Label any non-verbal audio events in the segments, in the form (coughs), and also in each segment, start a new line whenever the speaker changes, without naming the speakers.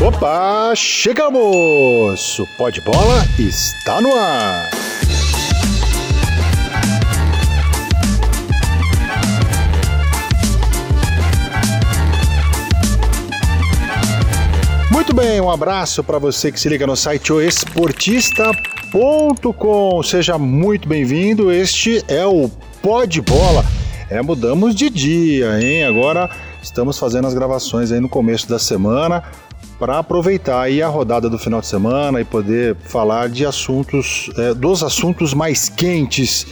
Opa, chegamos! O Pó de Bola está no ar! Muito bem, um abraço para você que se liga no site oesportista.com. Seja muito bem-vindo. Este é o Pó de Bola. É, mudamos de dia, hein? Agora estamos fazendo as gravações aí no começo da semana para aproveitar aí a rodada do final de semana e poder falar de assuntos, é, dos assuntos mais quentes,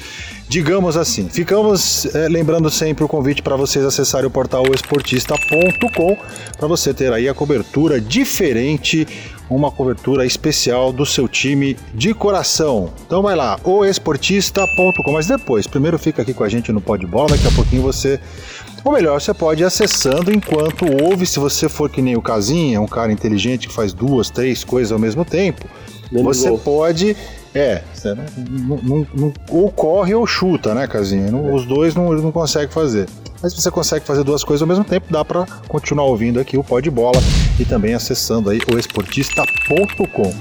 digamos assim. Ficamos é, lembrando sempre o convite para vocês acessarem o portal esportista.com para você ter aí a cobertura diferente, uma cobertura especial do seu time de coração. Então vai lá, oesportista.com, mas depois, primeiro fica aqui com a gente no Pó de Bola, daqui a pouquinho você ou melhor, você pode ir acessando enquanto ouve, se você for que nem o Casinha, um cara inteligente que faz duas, três coisas ao mesmo tempo, você pode. É, não, não, não, ou corre ou chuta, né, Casinha? Não, os dois não, não consegue fazer. Mas se você consegue fazer duas coisas ao mesmo tempo, dá para continuar ouvindo aqui o Pó de Bola e também acessando aí o esportista.com.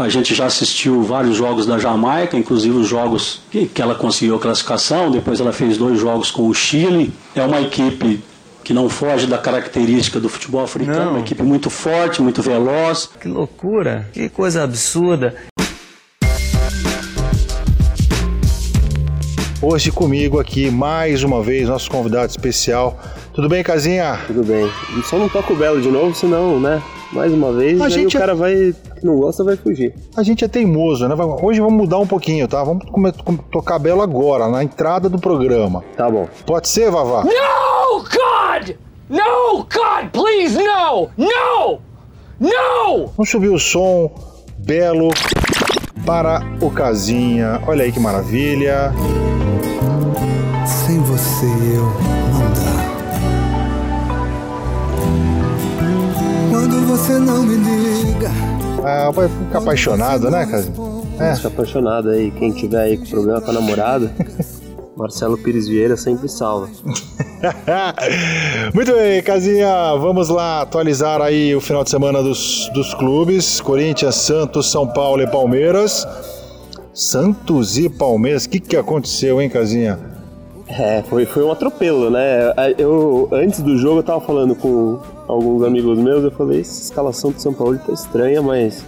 A gente já assistiu vários jogos da Jamaica, inclusive os jogos que, que ela conseguiu a classificação. Depois ela fez dois jogos com o Chile. É uma equipe que não foge da característica do futebol africano, não. uma equipe muito forte, muito veloz.
Que loucura, que coisa absurda.
Hoje comigo aqui, mais uma vez, nosso convidado especial. Tudo bem, Casinha?
Tudo bem. Só não toca o Belo de novo, senão, né? Mais uma vez, a gente o é- cara vai que não gosta vai fugir.
A gente é teimoso, né? Hoje vamos mudar um pouquinho, tá? Vamos tocar Belo agora, na entrada do programa.
Tá bom.
Pode ser, Vavá?
No, God! No, God, please, no! No! No!
Vamos subir o som Belo para o Casinha. Olha aí que maravilha.
Sem você eu você não me liga.
Ah, vai ficar apaixonado, né, Casinha?
É. Fica apaixonado aí. Quem tiver aí com problema com a namorada. (laughs) Marcelo Pires Vieira sempre salva. (laughs)
Muito bem, Casinha, vamos lá atualizar aí o final de semana dos, dos clubes: Corinthians, Santos, São Paulo e Palmeiras. Santos e Palmeiras, o que, que aconteceu, hein, Casinha?
É, foi, foi um atropelo, né? Eu, antes do jogo, eu tava falando com alguns amigos meus, eu falei, essa escalação do São Paulo tá estranha, mas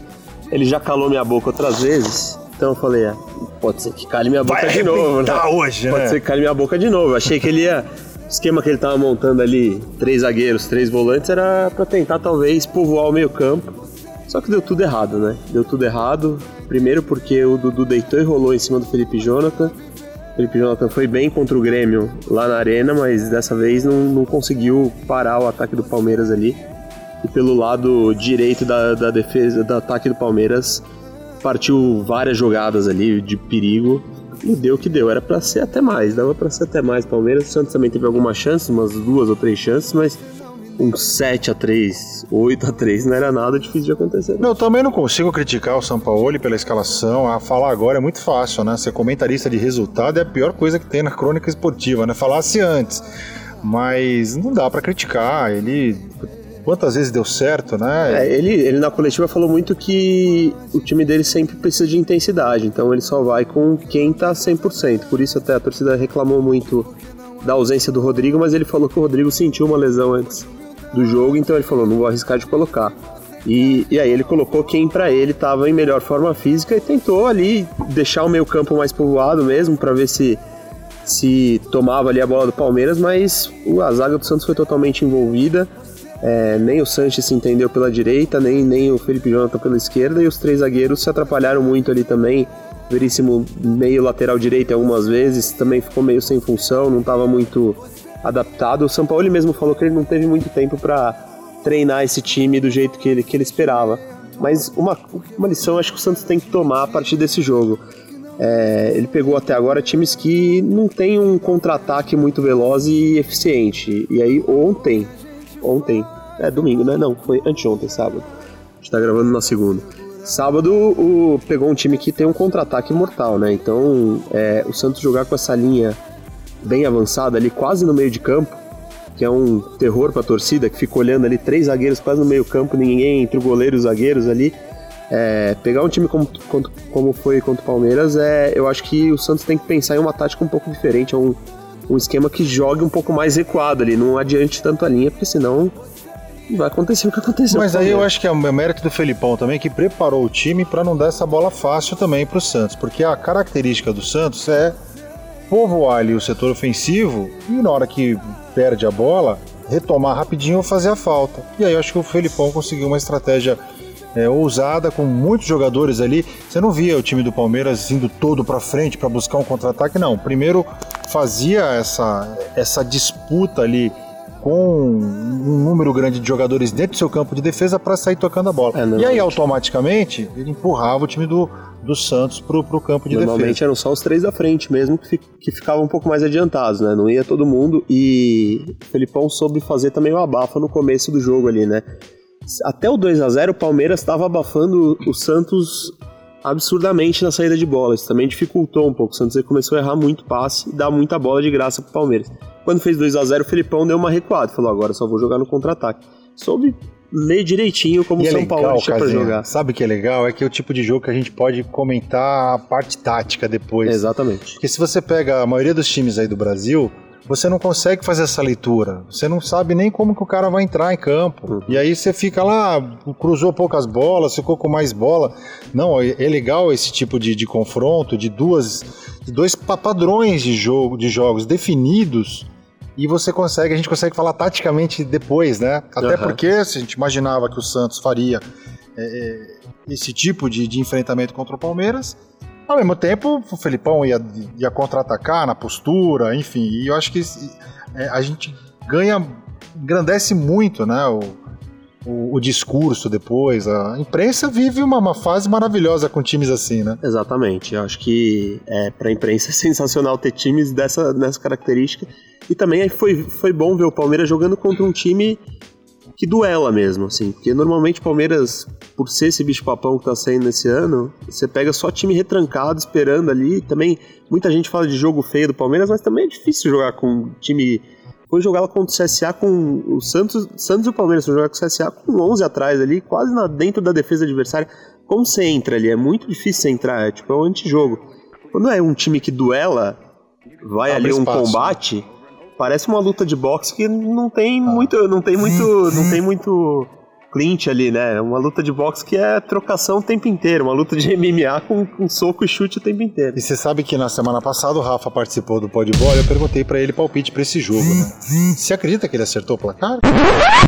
ele já calou minha boca outras vezes. Então eu falei, é, pode ser que cale minha boca
Vai
de novo, né?
hoje,
Pode
né?
ser que cale minha boca de novo. Eu achei que ele ia. O esquema que ele tava montando ali, três zagueiros, três volantes, era para tentar talvez povoar o meio-campo. Só que deu tudo errado, né? Deu tudo errado. Primeiro porque o Dudu deitou e rolou em cima do Felipe Jonathan. Felipe Jonathan foi bem contra o Grêmio lá na arena, mas dessa vez não, não conseguiu parar o ataque do Palmeiras ali. E pelo lado direito da, da defesa, do ataque do Palmeiras, partiu várias jogadas ali de perigo e deu o que deu. Era para ser até mais, dava para ser até mais. Palmeiras, o Santos também teve algumas chances, umas duas ou três chances, mas um 7 a 3 8 a 3 não era nada difícil de acontecer.
Não, eu também não consigo criticar o São Paulo pela escalação. A falar agora é muito fácil, né? Ser comentarista de resultado é a pior coisa que tem na crônica esportiva, né? Falasse antes. Mas não dá para criticar. Ele quantas vezes deu certo, né?
É, ele, ele na coletiva falou muito que o time dele sempre precisa de intensidade, então ele só vai com quem tá 100%. Por isso até a torcida reclamou muito da ausência do Rodrigo, mas ele falou que o Rodrigo sentiu uma lesão antes do jogo, então ele falou, não vou arriscar de colocar. E, e aí ele colocou quem para ele estava em melhor forma física e tentou ali deixar o meio campo mais povoado mesmo para ver se se tomava ali a bola do Palmeiras, mas a zaga do Santos foi totalmente envolvida. É, nem o Sanches se entendeu pela direita, nem, nem o Felipe Jonathan pela esquerda, e os três zagueiros se atrapalharam muito ali também. Veríssimo meio lateral direito algumas vezes, também ficou meio sem função, não estava muito adaptado. O São Paulo mesmo falou que ele não teve muito tempo para treinar esse time do jeito que ele, que ele esperava. Mas uma, uma lição acho que o Santos tem que tomar a partir desse jogo. É, ele pegou até agora times que não tem um contra-ataque muito veloz e eficiente. E aí ontem ontem, é domingo, né? Não, foi anteontem, sábado. A gente tá gravando na segunda. Sábado o, pegou um time que tem um contra-ataque mortal, né? Então é, o Santos jogar com essa linha bem avançada ali, quase no meio de campo, que é um terror pra torcida, que fica olhando ali três zagueiros quase no meio campo, ninguém entre o goleiro e os zagueiros ali. É, pegar um time como, como, como foi contra o Palmeiras, é, eu acho que o Santos tem que pensar em uma tática um pouco diferente, é um, um esquema que jogue um pouco mais recuado ali, não adiante tanto a linha, porque senão vai acontecer o que aconteceu.
Mas
o
aí eu acho que é o mérito do Felipão também, que preparou o time para não dar essa bola fácil também pro Santos, porque a característica do Santos é povoar ali o setor ofensivo e na hora que perde a bola, retomar rapidinho ou fazer a falta. E aí eu acho que o Felipão conseguiu uma estratégia é, ousada, com muitos jogadores ali. Você não via o time do Palmeiras indo todo para frente para buscar um contra-ataque, não. Primeiro fazia essa, essa disputa ali com um número grande de jogadores dentro do seu campo de defesa para sair tocando a bola.
É,
e aí, automaticamente, ele empurrava o time do, do Santos pro, pro campo de
Normalmente
defesa.
eram só os três da frente mesmo que, que ficavam um pouco mais adiantados, né? Não ia todo mundo e o Felipão soube fazer também o abafa no começo do jogo ali, né? Até o 2 a 0 o Palmeiras estava abafando o Santos absurdamente na saída de bola. Isso também dificultou um pouco. O Santos começou a errar muito passe e dar muita bola de graça pro Palmeiras. Quando fez 2 a 0 o Felipão deu uma recuada. Falou, agora só vou jogar no contra-ataque. Soube ler direitinho como o
é
São
legal,
Paulo tinha pra jogar.
Sabe o que é legal? É que é o tipo de jogo que a gente pode comentar a parte tática depois.
Exatamente.
Porque se você pega a maioria dos times aí do Brasil, você não consegue fazer essa leitura. Você não sabe nem como que o cara vai entrar em campo.
Uhum.
E aí você fica lá, cruzou poucas bolas, ficou com mais bola. Não, é é legal esse tipo de, de confronto, de duas, de dois pa- padrões de jogo, de jogos definidos. E você consegue, a gente consegue falar taticamente depois, né? Até
Aham.
porque se a gente imaginava que o Santos faria é, é, esse tipo de, de enfrentamento contra o Palmeiras, ao mesmo tempo, o Felipão ia, ia contra-atacar na postura, enfim, e eu acho que é, a gente ganha, engrandece muito, né, o, o, o discurso depois, a imprensa vive uma, uma fase maravilhosa com times assim, né?
Exatamente. Eu acho que é, para a imprensa é sensacional ter times dessa, dessa característica. E também foi, foi bom ver o Palmeiras jogando contra um time que duela mesmo, assim. Porque normalmente o Palmeiras, por ser esse bicho-papão que tá saindo nesse ano, você pega só time retrancado, esperando ali. Também, muita gente fala de jogo feio do Palmeiras, mas também é difícil jogar com time... Foi jogar contra o CSA com o Santos, Santos e o Palmeiras, foi jogar com o CSA com 11 atrás ali, quase na, dentro da defesa adversária. Como você entra ali? É muito difícil você entrar, é tipo, é um antijogo. Quando é um time que duela, vai
Abre
ali um
espaço.
combate, parece uma luta de boxe que não tem muito, não tem muito, não tem muito clinch ali, né? Uma luta de boxe que é trocação o tempo inteiro, uma luta de (laughs) MMA com, com soco e chute o tempo inteiro.
E você sabe que na semana passada o Rafa participou do Podbola, eu perguntei pra ele palpite pra esse jogo, né? Você acredita que ele acertou o placar?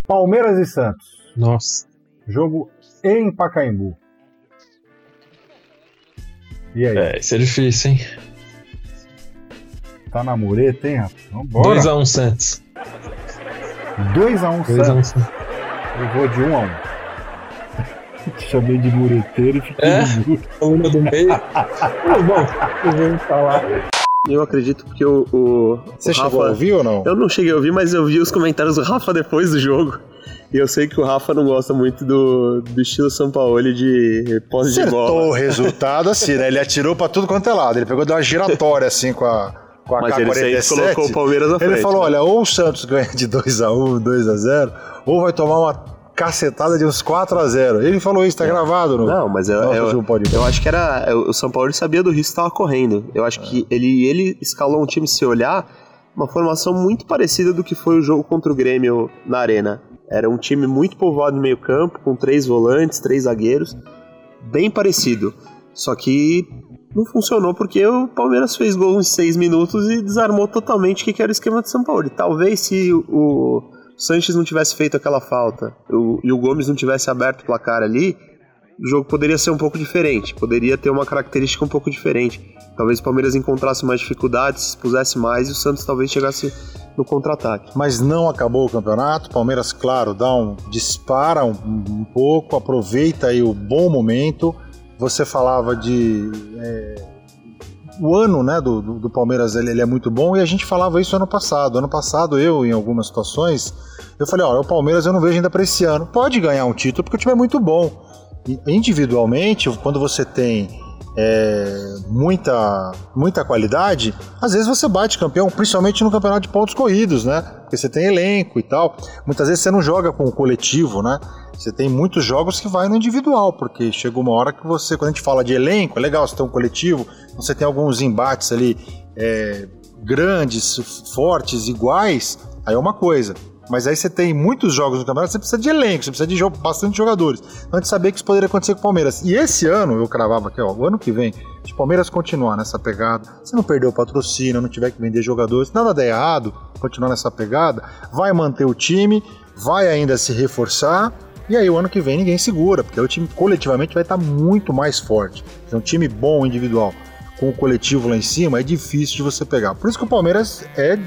Palmeiras e Santos.
Nossa.
Jogo em Pacaembu. E aí,
É, isso é difícil, hein?
Tá na mureta, hein, Rafa? Vambora.
2x1 Santos.
2x1
2x1 Santos.
Eu vou de 1 a 1 (laughs) Te chamei de mureteiro e fiquei
É? Coluna do meio. (laughs) Tá bom, eu vou falar.
Eu acredito porque o, o,
Você
o
chegou
Rafa,
a ouvir ou não?
Eu não cheguei a ouvir, mas eu vi os comentários do Rafa depois do jogo. E eu sei que o Rafa não gosta muito do, do estilo São Paulo de posse de
Acertou
bola.
o resultado assim, né? Ele atirou pra tudo quanto é lado. Ele pegou deu uma giratória assim com a, com a
Mas ele sempre
K-47.
colocou o Palmeiras na
Ele
frente,
falou:
né?
olha, ou o Santos ganha de 2x1, 2x0, ou vai tomar uma cacetada de uns 4x0. Ele falou isso, tá gravado no.
Não, mas eu,
Nossa,
eu,
ir.
eu acho que era. O São Paulo ele sabia do risco que estava correndo. Eu acho que ele, ele escalou um time, se olhar, uma formação muito parecida do que foi o jogo contra o Grêmio na Arena. Era um time muito povoado no meio-campo, com três volantes, três zagueiros. Bem parecido. Só que não funcionou porque o Palmeiras fez gol em seis minutos e desarmou totalmente o que era o esquema de São Paulo. E talvez se o Sanches não tivesse feito aquela falta e o Gomes não tivesse aberto o placar ali, o jogo poderia ser um pouco diferente, poderia ter uma característica um pouco diferente. Talvez o Palmeiras encontrasse mais dificuldades, pusesse mais e o Santos talvez chegasse no contra-ataque.
Mas não acabou o campeonato. Palmeiras, claro, dá um dispara um, um pouco, aproveita aí o bom momento. Você falava de é, o ano, né, do, do, Palmeiras ele, ele é muito bom e a gente falava isso ano passado. Ano passado eu, em algumas situações, eu falei, ó, o Palmeiras eu não vejo ainda para esse ano. Pode ganhar um título porque o time é muito bom. E, individualmente, quando você tem é, muita, muita qualidade, às vezes você bate campeão, principalmente no campeonato de pontos corridos, né? Porque você tem elenco e tal. Muitas vezes você não joga com o coletivo, né? Você tem muitos jogos que vai no individual, porque chega uma hora que você, quando a gente fala de elenco, é legal você ter um coletivo, você tem alguns embates ali é, grandes, fortes, iguais, aí é uma coisa. Mas aí você tem muitos jogos no campeonato, você precisa de elenco, você precisa de jogo, bastante jogadores. Então a gente sabia que isso poderia acontecer com o Palmeiras. E esse ano, eu cravava aqui, ó, o ano que vem, se o Palmeiras continuar nessa pegada, se não perder o patrocínio, não tiver que vender jogadores, nada der errado, continuar nessa pegada, vai manter o time, vai ainda se reforçar. E aí o ano que vem ninguém segura, porque o time coletivamente vai estar muito mais forte. É um time bom individual com o coletivo lá em cima é difícil de você pegar. Por isso que o Palmeiras é,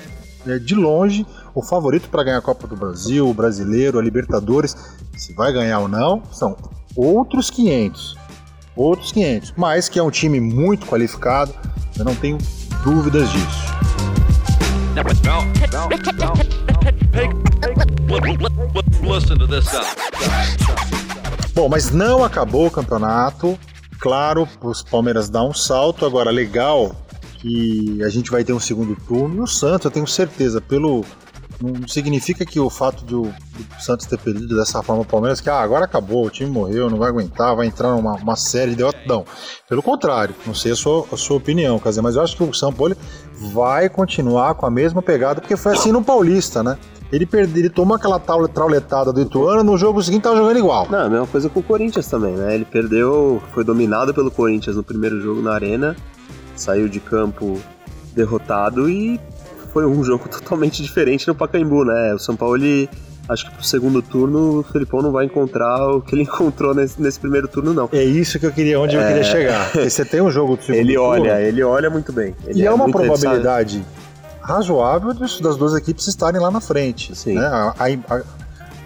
é de longe o favorito para ganhar a Copa do Brasil, o Brasileiro, a Libertadores. Se vai ganhar ou não, são outros 500. Outros 500. Mas que é um time muito qualificado, eu não tenho dúvidas disso. Bom, mas não acabou o campeonato. Claro, os Palmeiras dão um salto. Agora, legal que a gente vai ter um segundo turno. E o Santos, eu tenho certeza, pelo não significa que o fato do, Santos ter perdido dessa forma o Palmeiras, que ah, agora acabou, o time morreu, não vai aguentar, vai entrar numa uma série de Não. Pelo contrário, não sei a sua, a sua opinião, quer dizer, mas eu acho que o São Paulo vai continuar com a mesma pegada, porque foi assim no Paulista, né? Ele, perde, ele tomou aquela trauletada do Ituano, no jogo seguinte tava jogando igual.
Não, a mesma coisa com o Corinthians também, né? Ele perdeu, foi dominado pelo Corinthians no primeiro jogo na Arena, saiu de campo derrotado e foi um jogo (laughs) totalmente diferente no Pacaembu, né? O São Paulo, ele, acho que pro segundo turno o Felipão não vai encontrar o que ele (laughs) encontrou nesse, nesse primeiro turno, não.
É isso que eu queria, onde é... eu queria chegar. (laughs) Porque você tem um jogo do segundo
ele
turno.
Olha, ele olha muito bem.
Ele e é, é uma probabilidade razoável das duas equipes estarem lá na frente. Sim. Né? A, a,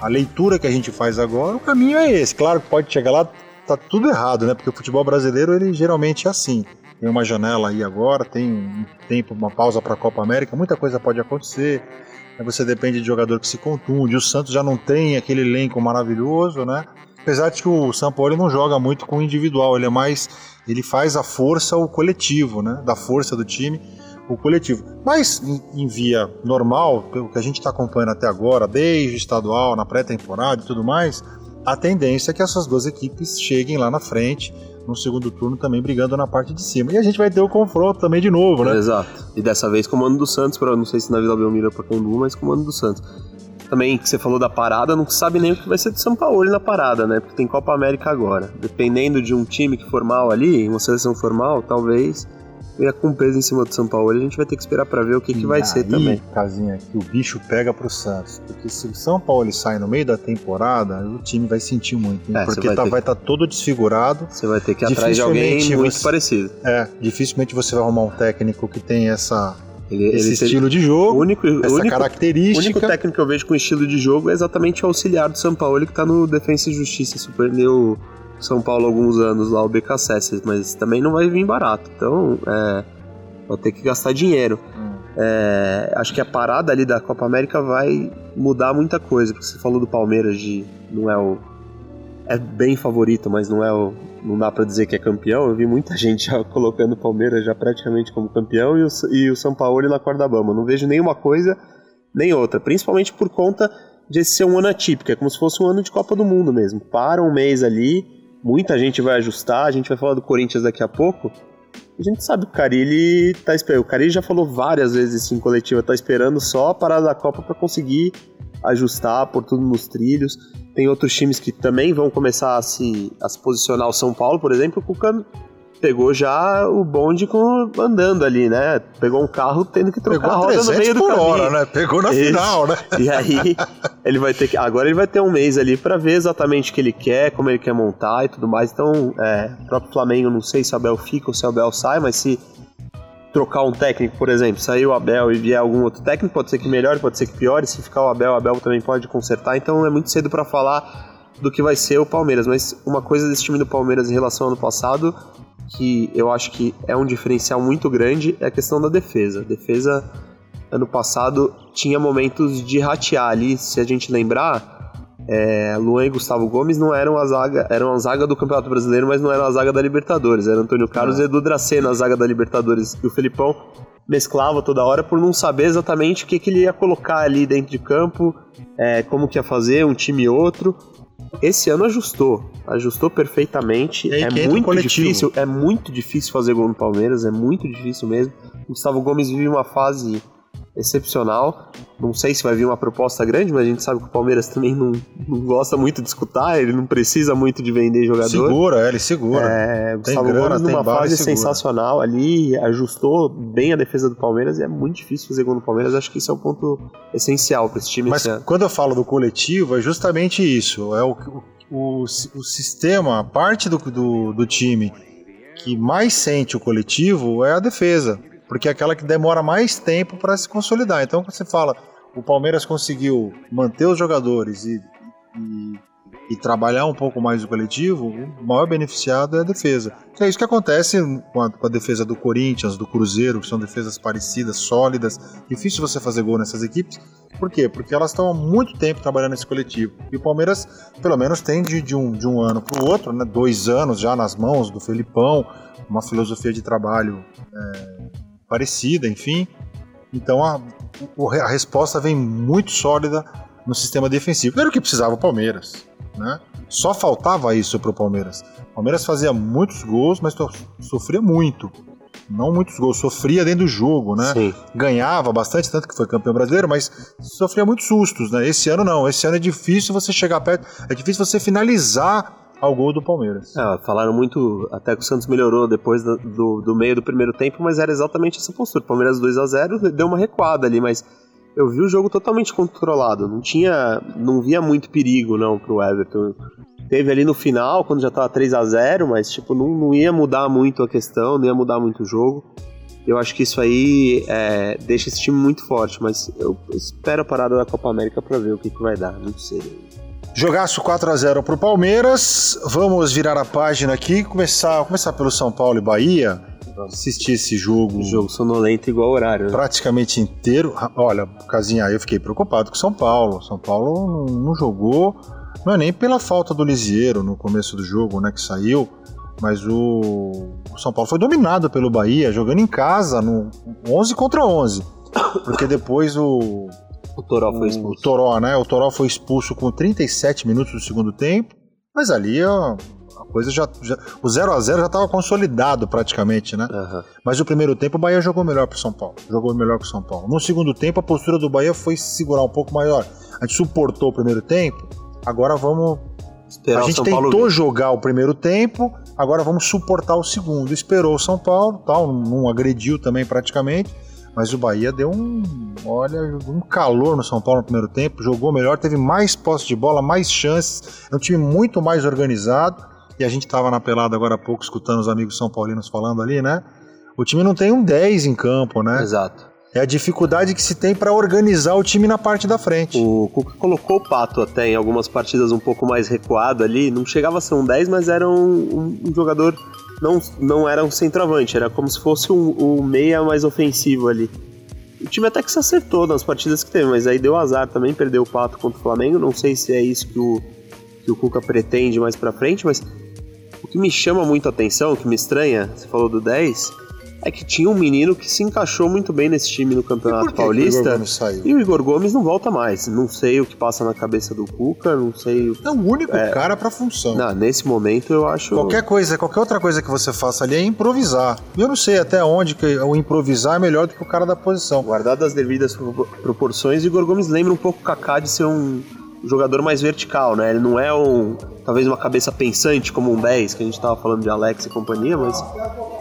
a, leitura que a gente faz agora, o caminho é esse. Claro que pode chegar lá, tá tudo errado, né? Porque o futebol brasileiro, ele geralmente é assim tem uma janela aí agora, tem um tempo, uma pausa para a Copa América, muita coisa pode acontecer. Você depende de jogador que se contunde. O Santos já não tem aquele elenco maravilhoso, né? Apesar de que o São Paulo não joga muito com o individual, ele é mais. Ele faz a força o coletivo, né? Da força do time, o coletivo. Mas em, em via normal, pelo que a gente está acompanhando até agora, desde o estadual, na pré-temporada e tudo mais, a tendência é que essas duas equipes cheguem lá na frente no segundo turno também brigando na parte de cima. E a gente vai ter o confronto também de novo, né?
Exato. E dessa vez comando do Santos, para não sei se na Vila Belmiro ou Pacaembu, mas comando do Santos. Também que você falou da parada, não sabe nem o que vai ser do São Paulo na parada, né? Porque tem Copa América agora. Dependendo de um time que formal ali, uma seleção formal, talvez ia com peso em cima do São Paulo. A gente vai ter que esperar para ver o que, que vai ser também.
Casinha, que o bicho pega pro Santos. Porque se o São Paulo sai no meio da temporada, o time vai sentir muito. É, porque vai tá, estar tá todo desfigurado.
Você vai ter que ir atrás de alguém muito você, parecido.
É, dificilmente você vai arrumar um técnico que tem essa. Ele, esse estilo de jogo,
único,
essa
único,
característica.
O único técnico que eu vejo com estilo de jogo é exatamente o auxiliar do São Paulo, que tá no Defensa e Justiça, surpreendeu São Paulo alguns anos lá, o BKSS, mas também não vai vir barato. Então, é, Vou ter que gastar dinheiro. É, acho que a parada ali da Copa América vai mudar muita coisa, porque você falou do Palmeiras de não é o é bem favorito, mas não é o não dá para dizer que é campeão. Eu vi muita (laughs) gente já colocando o Palmeiras já praticamente como campeão e o, e o São Paulo na corda bamba. Não vejo nenhuma coisa nem outra, principalmente por conta de ser um ano atípico, é como se fosse um ano de Copa do Mundo mesmo. Para um mês ali, muita gente vai ajustar, a gente vai falar do Corinthians daqui a pouco a gente sabe que o Carilli tá esperando. O Carilli já falou várias vezes isso em coletiva, tá esperando só a parada da Copa para conseguir ajustar, por tudo nos trilhos. Tem outros times que também vão começar a se, a se posicionar. O São Paulo, por exemplo, o Cuca pegou já o bonde com, andando ali, né? Pegou um carro tendo que trocar
pegou
a roda no meio do
por
caminho.
hora, né? Pegou na Isso. final, né?
E aí (laughs) ele vai ter que agora ele vai ter um mês ali para ver exatamente o que ele quer, como ele quer montar e tudo mais. Então, é, o próprio Flamengo, não sei se o Abel fica ou se o Abel sai, mas se trocar um técnico, por exemplo, sair o Abel e vier algum outro técnico, pode ser que melhore, pode ser que piore. Se ficar o Abel, o Abel também pode consertar. Então é muito cedo para falar do que vai ser o Palmeiras. Mas uma coisa desse time do Palmeiras em relação ao ano passado que eu acho que é um diferencial muito grande é a questão da defesa. A defesa, ano passado, tinha momentos de ratear ali, se a gente lembrar, é, Luan e Gustavo Gomes não eram a zaga, eram a zaga do Campeonato Brasileiro, mas não eram a zaga da Libertadores. Era Antônio Carlos e Edu Dracena a zaga da Libertadores. E o Felipão mesclava toda hora por não saber exatamente o que, que ele ia colocar ali dentro de campo, é, como que ia fazer, um time e outro. Esse ano ajustou, ajustou perfeitamente. É muito difícil, é muito difícil fazer gol no Palmeiras, é muito difícil mesmo. O Gustavo Gomes vive uma fase excepcional. Não sei se vai vir uma proposta grande, mas a gente sabe que o Palmeiras também não, não gosta muito de escutar, ele não precisa muito de vender jogador.
Segura, é, ele segura.
É,
Tem
Gustavo
grana, tem
numa
bala e
fase sensacional ali, ajustou bem a defesa do Palmeiras e é muito difícil fazer gol no Palmeiras. Acho que isso é um ponto essencial para esse time
Mas quando eu falo do coletivo, é justamente isso. É o, o, o, o sistema, a parte do, do, do time que mais sente o coletivo é a defesa. Porque é aquela que demora mais tempo para se consolidar. Então, quando você fala, o Palmeiras conseguiu manter os jogadores e, e, e trabalhar um pouco mais o coletivo, o maior beneficiado é a defesa. Que é isso que acontece com a, com a defesa do Corinthians, do Cruzeiro, que são defesas parecidas, sólidas. Difícil você fazer gol nessas equipes. Por quê? Porque elas estão há muito tempo trabalhando nesse coletivo. E o Palmeiras, pelo menos, tem de, de um, de um ano para o outro, né? dois anos já nas mãos do Felipão, uma filosofia de trabalho é, parecida, enfim. Então a, a resposta vem muito sólida no sistema defensivo. Era o que precisava o Palmeiras. Né? Só faltava isso para o Palmeiras. O Palmeiras fazia muitos gols, mas sofria muito. Não muitos gols, sofria dentro do jogo, né?
Sim.
ganhava bastante, tanto que foi campeão brasileiro, mas sofria muitos sustos, né? Esse ano não, esse ano é difícil você chegar perto, é difícil você finalizar ao gol do Palmeiras.
Ah, falaram muito, até que o Santos melhorou depois do, do, do meio do primeiro tempo, mas era exatamente essa postura. Palmeiras 2 a 0 deu uma recuada ali, mas eu vi o jogo totalmente controlado. Não tinha, não via muito perigo não pro Everton. Teve ali no final, quando já tava 3 a 0 mas tipo, não, não ia mudar muito a questão, não ia mudar muito o jogo. Eu acho que isso aí é, deixa esse time muito forte, mas eu espero a parada da Copa América pra ver o que, que vai dar, não sei.
Jogaço 4 a 0 pro Palmeiras. Vamos virar a página aqui e começar, começar pelo São Paulo e Bahia. Assistir esse jogo,
Jogo sonolento igual horário, né?
praticamente inteiro. Olha, Casinha, eu fiquei preocupado com o São Paulo. São Paulo não, não jogou, não é nem pela falta do Lisieiro no começo do jogo, né, que saiu, mas o, o São Paulo foi dominado pelo Bahia, jogando em casa, no 11 contra 11. Porque depois o,
O Toró foi
o
expulso.
Toró, né? O Toró foi expulso com 37 minutos do segundo tempo, mas ali ó, a coisa já, já o 0 a 0 já estava consolidado praticamente, né?
Aham.
Mas o primeiro tempo o Bahia jogou melhor pro São Paulo. Jogou melhor que o São Paulo. No segundo tempo a postura do Bahia foi se segurar um pouco maior. A gente suportou o primeiro tempo. Agora vamos
Esperar
a
o
gente tentou jogar o primeiro tempo, agora vamos suportar o segundo. Esperou o São Paulo, tal, não agrediu também praticamente, mas o Bahia deu um, olha, um calor no São Paulo no primeiro tempo, jogou melhor, teve mais posse de bola, mais chances, é um time muito mais organizado. E a gente estava na pelada agora há pouco escutando os amigos são paulinos falando ali, né? O time não tem um 10 em campo, né?
Exato.
É a dificuldade que se tem para organizar o time na parte da frente.
O Cuca colocou o Pato até em algumas partidas um pouco mais recuado ali. Não chegava a ser um 10, mas era um, um- um jogador. Não, não era um centroavante, era como se fosse um, um meia mais ofensivo ali. O time até que se acertou nas partidas que teve, mas aí deu azar também, perdeu o Pato contra o Flamengo. Não sei se é isso que o, que o Cuca pretende mais pra frente, mas o que me chama muito a atenção, o que me estranha, você falou do 10, é que tinha um menino que se encaixou muito bem nesse time no Campeonato
o
Paulista.
Saiu?
E o Igor Gomes não volta mais. Não sei o que passa na cabeça do Cuca, não sei. o-
É o único cara para função.
Não, nesse momento eu acho.
Qualquer coisa, qualquer outra coisa que você faça ali é improvisar. E eu não sei até onde que o improvisar é melhor do que o cara da posição.
Guardado as devidas pro- proporções, Igor Gomes lembra um pouco o Kaká de ser um jogador mais vertical, né? Ele não é um. talvez uma cabeça pensante como um 10, que a gente tava falando de Alex e companhia, mas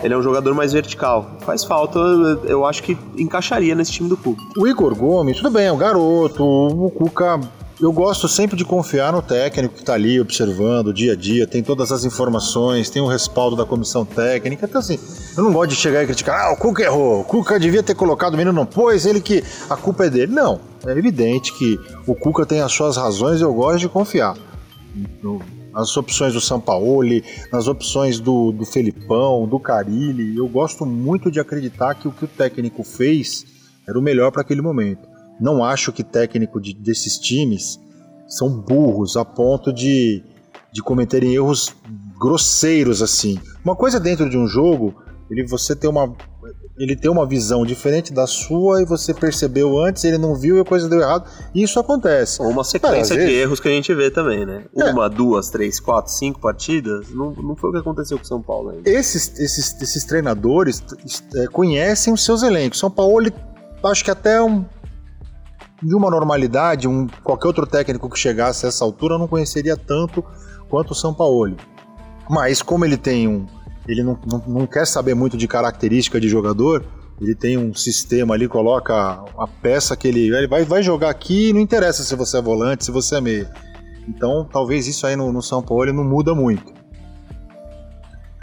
ele é um jogador mais vertical. Faz falta, eu acho que encaixaria nesse time do Cuca.
O Igor Gomes, tudo bem, é um garoto. O Cuca, eu gosto sempre de confiar no técnico que tá ali observando o dia a dia, tem todas as informações, tem o respaldo da comissão técnica. Então, assim, eu não gosto de chegar e criticar, ah, o Cuca errou, o Cuca devia ter colocado o menino, não pôs, ele que a culpa é dele. Não, é evidente que o Cuca tem as suas razões e eu gosto de confiar. Nas opções do Sampaoli, nas opções do, do Felipão, do Carilli, eu gosto muito de acreditar que o que o técnico fez era o melhor para aquele momento. Não acho que técnico de- desses times são burros a ponto de, de cometerem erros grosseiros assim. Uma coisa dentro de um jogo, ele você tem uma ele tem uma visão diferente da sua e você percebeu antes, ele não viu e a coisa deu errado. E isso acontece.
Ou uma sequência
às
de
vezes-
erros que a gente vê também, né?
É.
Uma, duas, três, quatro, cinco partidas. Não, não foi o que aconteceu com o São Paulo ainda.
Esses, esses, esses treinadores é, conhecem os seus elencos. São Paulo, ele, acho que até um, de uma normalidade, um, qualquer outro técnico que chegasse a essa altura não conheceria tanto quanto o São Paulo. Mas como ele tem um. Ele não, não, não quer saber muito de característica de jogador, ele tem um sistema ali, coloca a peça que ele. Ele vai, vai jogar aqui não interessa se você é volante, se você é meia. Então talvez isso aí no, no São Paulo não muda muito.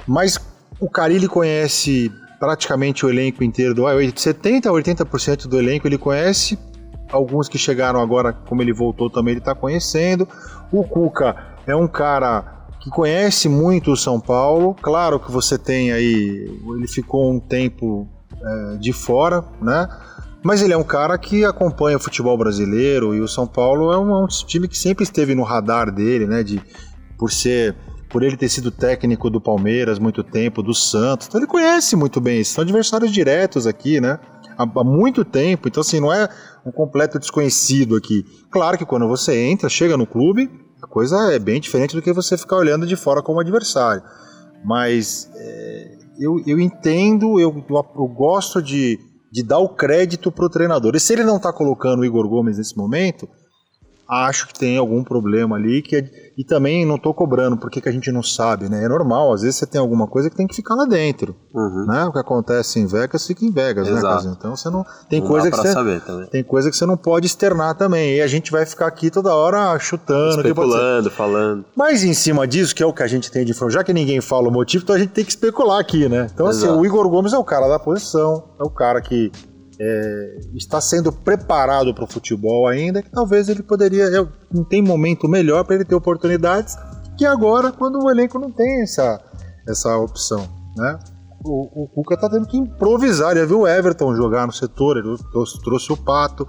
Mas o Carilli conhece praticamente o elenco inteiro do 70 a 80% do elenco ele conhece. Alguns que chegaram agora, como ele voltou também, ele está conhecendo. O Cuca é um cara que conhece muito o São Paulo. Claro que você tem aí. Ele ficou um tempo é, de fora, né? Mas ele é um cara que acompanha o futebol brasileiro e o São Paulo é um, é um time que sempre esteve no radar dele, né? De, por ser por ele ter sido técnico do Palmeiras muito tempo, do Santos. Então ele conhece muito bem. São adversários diretos aqui, né? Há, há muito tempo. Então, assim, não é um completo desconhecido aqui. Claro que quando você entra, chega no clube, coisa é bem diferente do que você ficar olhando de fora como adversário. Mas é, eu, eu entendo, eu, eu, gosto de, de dar o crédito pro treinador. E se ele não tá colocando o Igor Gomes nesse momento, acho que tem algum problema ali que é- e também não tô cobrando porque que a gente não sabe, né? É normal, às vezes você tem alguma coisa que tem que ficar lá dentro,
Uhum.
né? O que acontece em Vegas fica em Vegas, né?
Exato.
Quer dizer, Então você não tem
Não
coisa que você
saber
tem coisa que você não pode externar também. E a gente vai ficar aqui toda hora chutando.
Especulando, falando.
Mas em cima disso, que é o que a gente tem de informação, já que ninguém fala o motivo, então a gente tem que especular aqui, né? Então, assim,
Exato.
o Igor Gomes é o cara da posição, é o cara que é, está sendo preparado para o futebol ainda, que talvez ele poderia. é, não tem momento melhor para ele ter oportunidades que agora, quando o elenco não tem essa, essa opção, né? O, o Cuca tá tendo que improvisar, ele viu o Everton jogar no setor, ele trouxe, trouxe o Pato,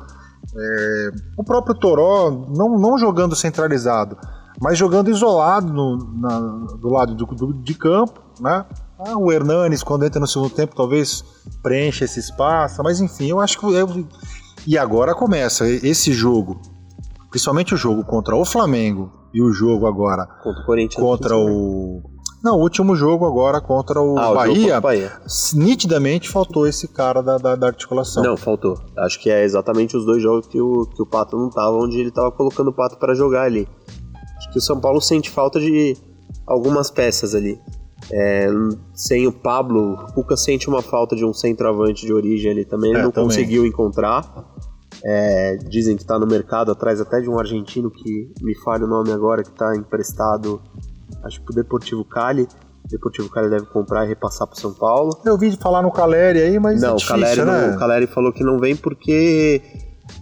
é, o próprio Toró, não, não jogando centralizado, mas jogando isolado no- na- do lado do, do- de campo, né? Ah, o Hernanes, quando entra no segundo tempo, talvez preencha esse espaço, mas enfim, eu acho que. eu- e agora começa esse jogo, principalmente o jogo contra o Flamengo e o jogo agora
Contra o Corinthians.
contra o. Não, o último jogo agora contra o
Ah,
Bahia,
o Bahia.
nitidamente faltou esse cara da, da, da articulação.
Não, faltou. Acho que é exatamente os dois jogos que o, que o Pato não tava, onde ele tava colocando o Pato para jogar ali. Acho que o São Paulo sente falta de algumas peças ali. É, sem o Pablo, o Cuca sente uma falta de um centroavante de origem ali também. Ele
É,
não
também.
conseguiu encontrar. É, dizem que tá no mercado atrás até de um argentino que me falha o nome agora, que tá emprestado, acho que pro Deportivo Cali. O Deportivo Cali deve comprar e repassar pro São Paulo.
Eu ouvi falar no Caleri aí, mas
Não,
é
o,
difícil,
Caleri
né?
não- o Caleri falou que não vem porque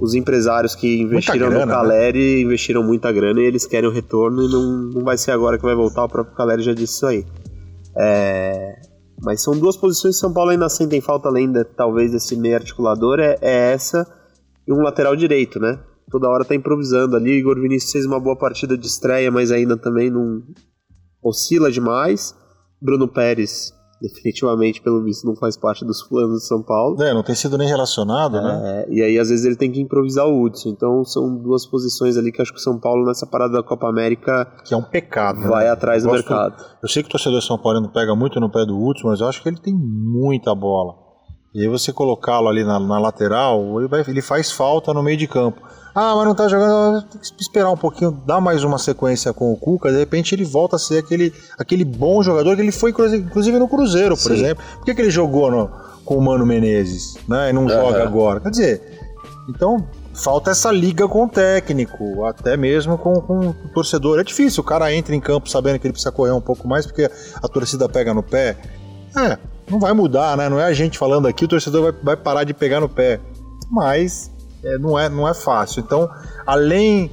os empresários que investiram
grana,
no
né?
Caleri investiram muita grana e eles querem o retorno e não, não vai ser agora que vai voltar, o próprio Caleri já disse isso aí. É, Mas são duas posições que São Paulo ainda sentem falta, além de, talvez desse meio articulador, é, é essa e um lateral direito, né? Toda hora tá improvisando ali. Igor Vinícius fez uma boa partida de estreia, mas ainda também não oscila demais. Bruno Pérez, definitivamente, pelo visto, não faz parte dos planos de São Paulo.
É, não tem sido nem relacionado, né?
É, e aí, às vezes, ele tem que improvisar o Hudson. Então, são duas posições ali que acho que o São Paulo, nessa parada da Copa América,
Que é um pecado. né?
vai atrás do
gosto-
mercado.
Eu sei que o torcedor São Paulo não pega muito no pé do último, mas eu acho que ele tem muita bola. E aí você colocá-lo ali na, na lateral, ele, vai- ele faz falta no meio de campo. Ah, mas não tá jogando, tem que esperar um pouquinho, dar mais uma sequência com o Cuca, de repente ele volta a ser aquele, aquele bom jogador que ele foi, inclusive, no Cruzeiro, por
Sim.
exemplo. Por que, que ele jogou no- com o Mano Menezes, né? E não joga agora? Quer dizer, então falta essa liga com o técnico, até mesmo com, com o torcedor. É difícil, o cara entra em campo sabendo que ele precisa correr um pouco mais porque a torcida pega no pé. É, não vai mudar, né? Não é a gente falando aqui, o torcedor vai, vai parar de pegar no pé. Mas é, não, é, não é fácil. Então, além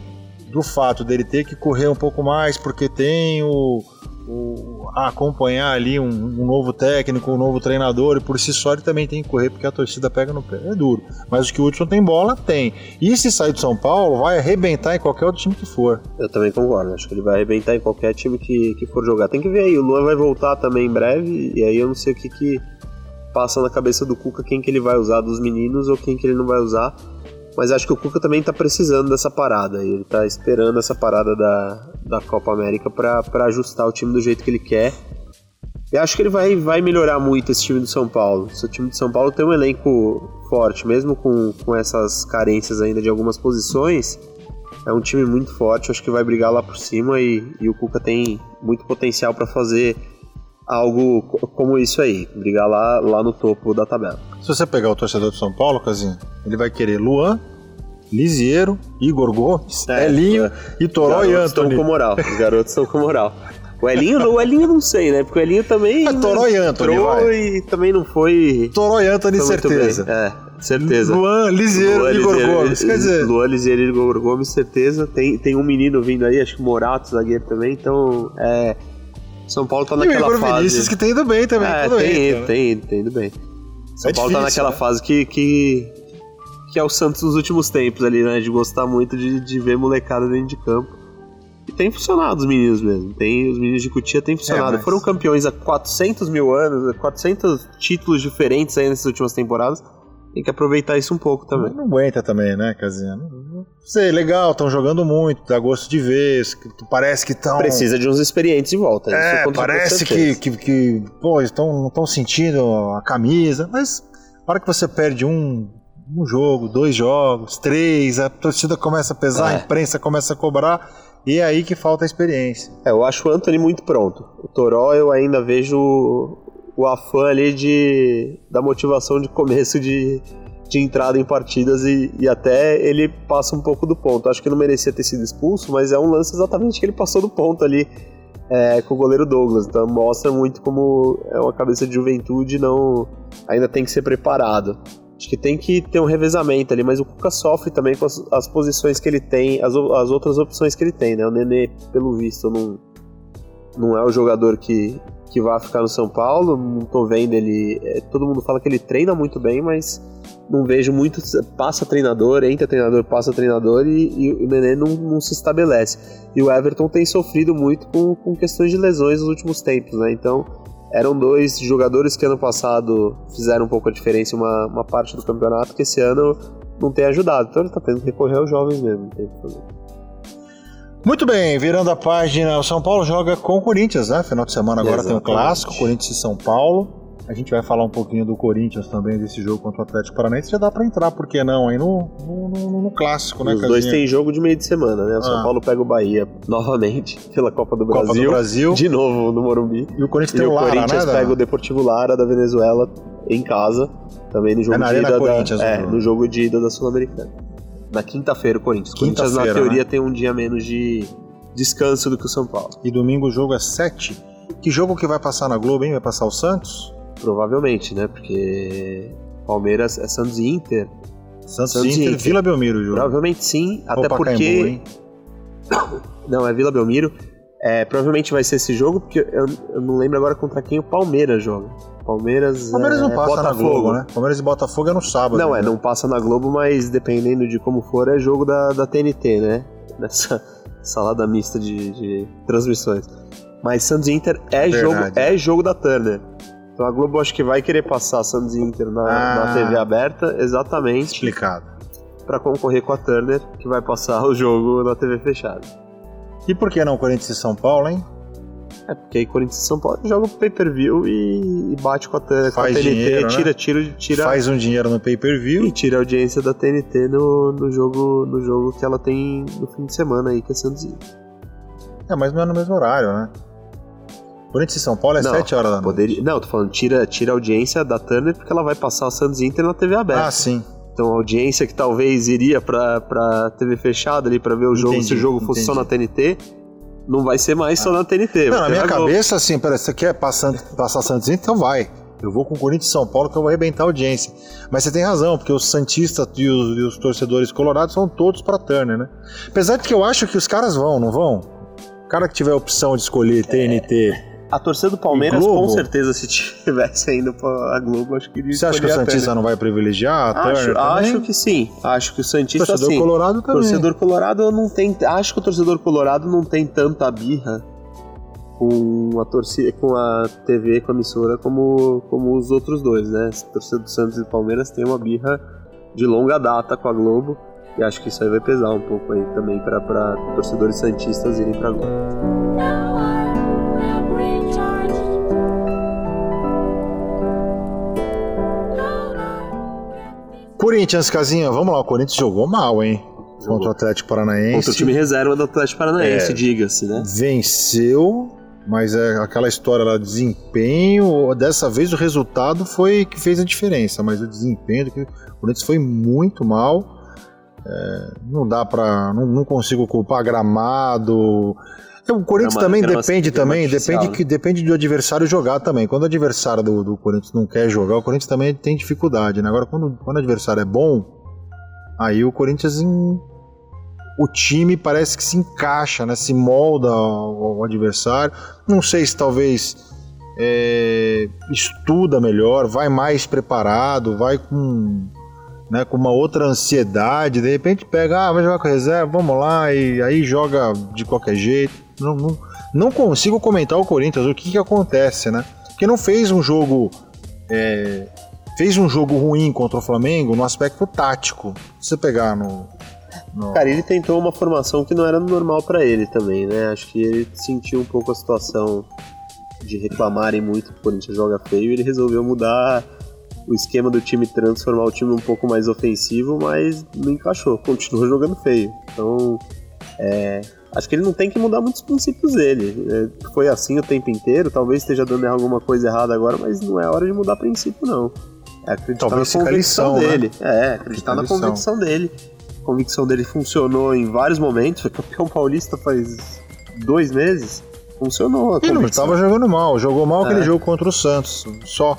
do fato dele ter que correr um pouco mais porque tem o, o- acompanhar ali um, um novo técnico, um novo treinador, e por si só ele também tem que correr porque a torcida pega no pé. É duro. Mas o que o Hudson tem bola, tem. E se sair de São Paulo, vai arrebentar em qualquer outro time que for.
Eu também concordo, acho que ele vai arrebentar em qualquer time que, que for jogar. Tem que ver aí, o Luan vai voltar também em breve, e aí eu não sei o que, que passa na cabeça do Cuca, quem que ele vai usar dos meninos ou quem que ele não vai usar. Mas acho que o Cuca também tá precisando dessa parada, ele tá esperando essa parada da, da Copa América pra ajustar o time do jeito que ele quer. E acho que ele vai, vai melhorar muito esse time do São Paulo. Esse time de São Paulo tem um elenco forte, mesmo com, com essas carências ainda de algumas posições. É um time muito forte, acho que vai brigar lá por cima e, e o Cuca tem muito potencial para fazer algo co- como isso aí, brigar lá, lá no topo da tabela.
Se você pegar o torcedor de São Paulo, Casinho, ele vai querer Luan, Lisiero, Igor Gomes,
É,
Elinho
é.
e Toró e
garotos estão com moral, os garotos estão com moral. O Elinho, o Elinho não sei, né? Porque o Elinho também.
É, Toró e Anthony,
entrou e também não foi.
Toró e Anthony, certeza.
É, certeza.
Luan, Lisiero,
Luan,
Igor
Liseiro,
Gomes. Quer dizer,
Luan, Liseiro e Igor Gomes, certeza. Tem, tem um menino vindo aí, acho que Morato, zagueiro também. Então, é. São Paulo tá
e o
naquela
Igor
fase.
Vinícius que tem ido bem também.
É, tem,
entra, né?
tem, tem ido bem. São
É
Paulo tá
difícil,
naquela
né?
fase que, que. que é o Santos nos últimos tempos ali, né? De gostar muito de, de ver molecada dentro de campo. E tem funcionado os meninos mesmo. Tem, os meninos de Cutia têm funcionado.
É, mas-
Foram campeões há 400 mil anos, 400 títulos diferentes aí nessas últimas temporadas. Tem que aproveitar isso um pouco também.
Não aguenta também, né, Casinha? Não- não Sei, legal, estão jogando muito, dá gosto de ver, parece que estão...
Precisa de uns experientes de volta. isso
É, parece que, que, que pô, estão, não estão sentindo a camisa, mas na hora que você perde um, um jogo, dois jogos, três, a torcida começa a pesar, a
É.
imprensa começa a cobrar, e é aí que falta a experiência.
É, eu acho o Anthony muito pronto. O Toró eu ainda vejo o afã ali de da motivação de começo de, de entrada em partidas e, e até ele passa um pouco do ponto. Acho que não merecia ter sido expulso, mas é um lance exatamente que ele passou do ponto ali é, com o goleiro Douglas. Então mostra muito como é uma cabeça de juventude não ainda tem que ser preparado. Acho que tem que ter um revezamento ali, mas o Cuca sofre também com as, as posições que ele tem, as, as outras opções que ele tem, né? O Nenê, pelo visto, não, não é o jogador que, que vai ficar no São Paulo. Não tô vendo ele. é, todo mundo fala que ele treina muito bem, mas não vejo muito. Passa treinador, entra treinador, passa treinador e, e o Nenê não, não se estabelece. E o Everton tem sofrido muito com, com questões de lesões nos últimos tempos, né? Então. Eram dois jogadores que ano passado fizeram um pouco a diferença uma, uma parte do campeonato, que esse ano não tem ajudado. Então ele tá tendo que recorrer aos jovens mesmo. tem que fazer.
Muito bem, virando a página, o São Paulo joga com o Corinthians, né? Final de semana agora tem o
Exatamente.
clássico, Corinthians e São Paulo. A gente vai falar um pouquinho do Corinthians também, desse jogo contra o Atlético Paranaense. Já dá pra entrar, por que não? Aí no, no, no- no clássico, né,
Os dois
Casinha?
têm jogo de meio de semana, né? O São
Ah.
Paulo pega o Bahia novamente (laughs) pela Copa do
Copa
Brasil.
do Brasil.
De novo no Morumbi.
E o Corinthians
E
tem
o
o Lara,
Corinthians
né?
pega o Deportivo Lara da Venezuela em casa. Também no jogo
É na
de ida da,
o
é, no jogo de ida da Sul-Americana. Na quinta-feira o Corinthians. O Corinthians na teoria
né?
tem um dia menos de descanso do que o São Paulo.
E domingo o jogo é 7. Que jogo que vai passar na Globo, hein? Vai passar o Santos?
Provavelmente, né? Porque Palmeiras é Santos e Inter.
Santos,
Santos
e Inter,
Inter.
Vila Belmiro jogo.
Provavelmente sim,
Ou
até porque? (coughs) Não, é Vila Belmiro. É, provavelmente vai ser esse jogo, porque eu, eu não lembro agora contra quem o Palmeiras joga. Palmeiras.
Palmeiras
é,
não passa na
Botafogo.
Globo, né? Palmeiras e Botafogo é no sábado.
Não, é,
né?
não passa na Globo, mas dependendo de como for, é jogo da, da TNT, né? Nessa (laughs) salada mista de, de transmissões. Mas Santos e Inter é jogo, é jogo da Turner. Então a Globo acho que vai querer passar Santos e Inter na,
Ah.
na TV aberta, exatamente
Explicado.
para concorrer com a Turner, que vai passar o jogo na TV fechada.
E por que não Corinthians e São Paulo, hein?
É, porque aí Corinthians e São Paulo joga pro pay-per-view e, e bate com a, com a TNT,
dinheiro, né?
tira, tira, tira,
Faz um dinheiro no pay-per-view.
e tira a audiência da TNT no, no, jogo, no jogo que ela tem no fim de semana aí, que é Santos.
É, mas não é no mesmo horário, né? Corinthians e São Paulo é
Não,
7 horas da noite.
Poderia, não, tô falando, tira, tira a audiência da Turner porque ela vai passar o Santos Inter na TV aberta.
Ah, sim.
Então a audiência que talvez iria pra, pra TV fechada ali pra ver o jogo, se
Entendi,
o jogo fosse só na
entendi.
TNT, não vai ser mais só na TNT.
Não, na minha
Globo.
cabeça, assim, peraí, você quer passar, passar Santos? Então vai. Eu vou com o Corinthians e São Paulo que eu vou arrebentar a audiência. Mas você tem razão, porque os Santistas e os, e os torcedores colorados são todos pra Turner, né? Apesar de que eu acho que os caras vão, não vão? cara que tiver a opção de escolher TNT,
A torcida do Palmeiras, com certeza, se tivesse ainda pra Globo, acho que ele
você acha que o
a
Santista não vai privilegiar a
Acho, acho que sim. Acho que o Santista
Torcedor
sim.
colorado também.
Torcedor colorado não tem. Acho que o torcedor colorado não tem tanta birra com a torcida, com a TV, com a emissora, como, como os outros dois, né? Esse torcedor do Santos e do Palmeiras tem uma birra de longa data com a Globo. E acho que isso aí vai pesar um pouco aí também para torcedores santistas irem pra Globo.
Corinthians, Casinha, vamos lá. O Corinthians jogou mal, hein? Contra o Atlético Paranaense.
Contra o time reserva do Atlético Paranaense,
É.
diga-se, né?
Venceu, mas é aquela história lá, desempenho. Dessa vez o resultado foi que fez a diferença, mas o desempenho do que- o Corinthians foi muito mal. É, não dá pra. Não, não consigo culpar gramado. O Corinthians também depende também, depende,
né?
que, depende do adversário jogar também. Quando o adversário do, do Corinthians não quer jogar, o Corinthians também tem dificuldade, né? Agora, quando, quando o adversário é bom, aí o Corinthians em- o time parece que se encaixa, né? Se molda ao, ao adversário. Não sei se talvez é, estuda melhor, vai mais preparado, vai com, né, com uma outra ansiedade. De repente pega, ah, vai jogar com reserva, vamos lá, e aí joga de qualquer jeito. Não, não, não consigo comentar o Corinthians, o que, que acontece, né? Porque não fez um jogo. é, fez um jogo ruim contra o Flamengo no aspecto tático. Se você pegar no.
Cara, ele tentou uma formação que não era normal pra ele também, né? Acho que ele sentiu um pouco a situação de reclamarem muito que o Corinthians joga feio e ele resolveu mudar o esquema do time, transformar o time um pouco mais ofensivo, mas não encaixou, continuou jogando feio. Então, é, acho que ele não tem que mudar muitos princípios dele. É, foi assim o tempo inteiro, talvez esteja dando alguma coisa errada agora, mas não é hora de mudar princípio, não. É acreditar
Talvez
na convicção
lição, né?
dele. É, acreditar na convicção dele. A convicção dele funcionou em vários momentos. Foi campeão paulista faz dois meses. Funcionou a
E não estava jogando mal, jogou mal aquele
É.
jogo contra o Santos, só.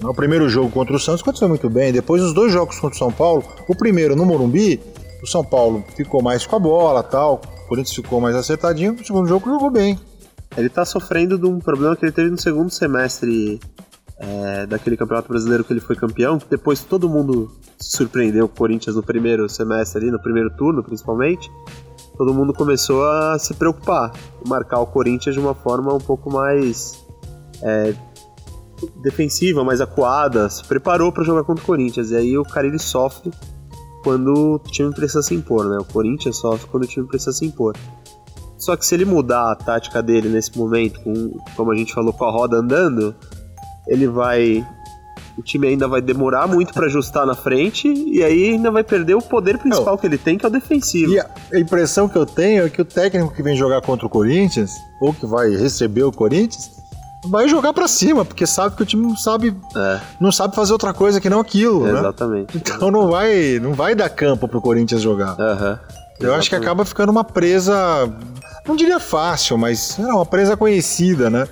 No primeiro jogo contra o Santos aconteceu muito bem, depois os dois jogos contra o São Paulo, o primeiro no Morumbi, o São Paulo ficou mais com a bola tal, o Corinthians ficou mais acertadinho, o segundo jogo jogou bem.
Ele tá sofrendo de um problema que ele teve no segundo semestre é, daquele campeonato brasileiro que ele foi campeão, que depois todo mundo se surpreendeu com o Corinthians no primeiro semestre ali, no primeiro turno principalmente. Todo mundo começou a se preocupar, marcar o Corinthians de uma forma um pouco mais é, defensiva, mais acuada, se preparou para jogar contra o Corinthians. E aí o cara ele sofre quando o time precisa se impor, né? O Corinthians sofre quando o time precisa se impor. Só que se ele mudar a tática dele nesse momento, com, como a gente falou, com a roda andando, ele vai. O time ainda vai demorar muito para ajustar na frente e aí ainda vai perder o poder principal que ele tem, que é o defensivo.
E a a impressão que eu tenho é que o técnico que vem jogar contra o Corinthians, ou que vai receber o Corinthians, vai jogar pra cima, porque sabe que o time não sabe,
É,
não sabe fazer outra coisa que não aquilo, né?
exatamente.
Então não vai, não vai dar campo pro Corinthians jogar.
Aham.
Eu acho que acaba ficando uma presa, não diria fácil, mas é uma presa conhecida, né?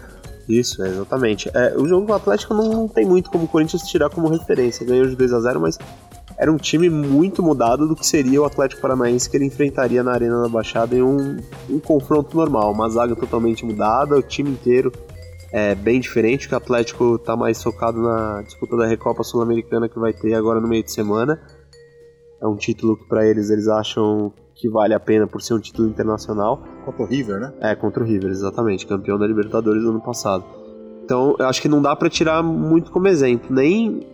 Isso, é, exatamente. É, o jogo do Atlético não, não tem muito como o Corinthians tirar como referência. Ganhou de 2 a 0 mas era um time muito mudado do que seria o Atlético Paranaense que ele enfrentaria na Arena da Baixada em um, um confronto normal. Uma zaga totalmente mudada, o time inteiro é bem diferente, que o Atlético tá mais focado na disputa da Recopa Sul-Americana que vai ter agora no meio de semana. É um título que para eles eles acham que vale a pena por ser um título internacional.
Contra o River, né?
É, contra o River, exatamente, campeão da Libertadores do ano passado. Então, eu acho que não dá pra tirar muito como exemplo. Nem.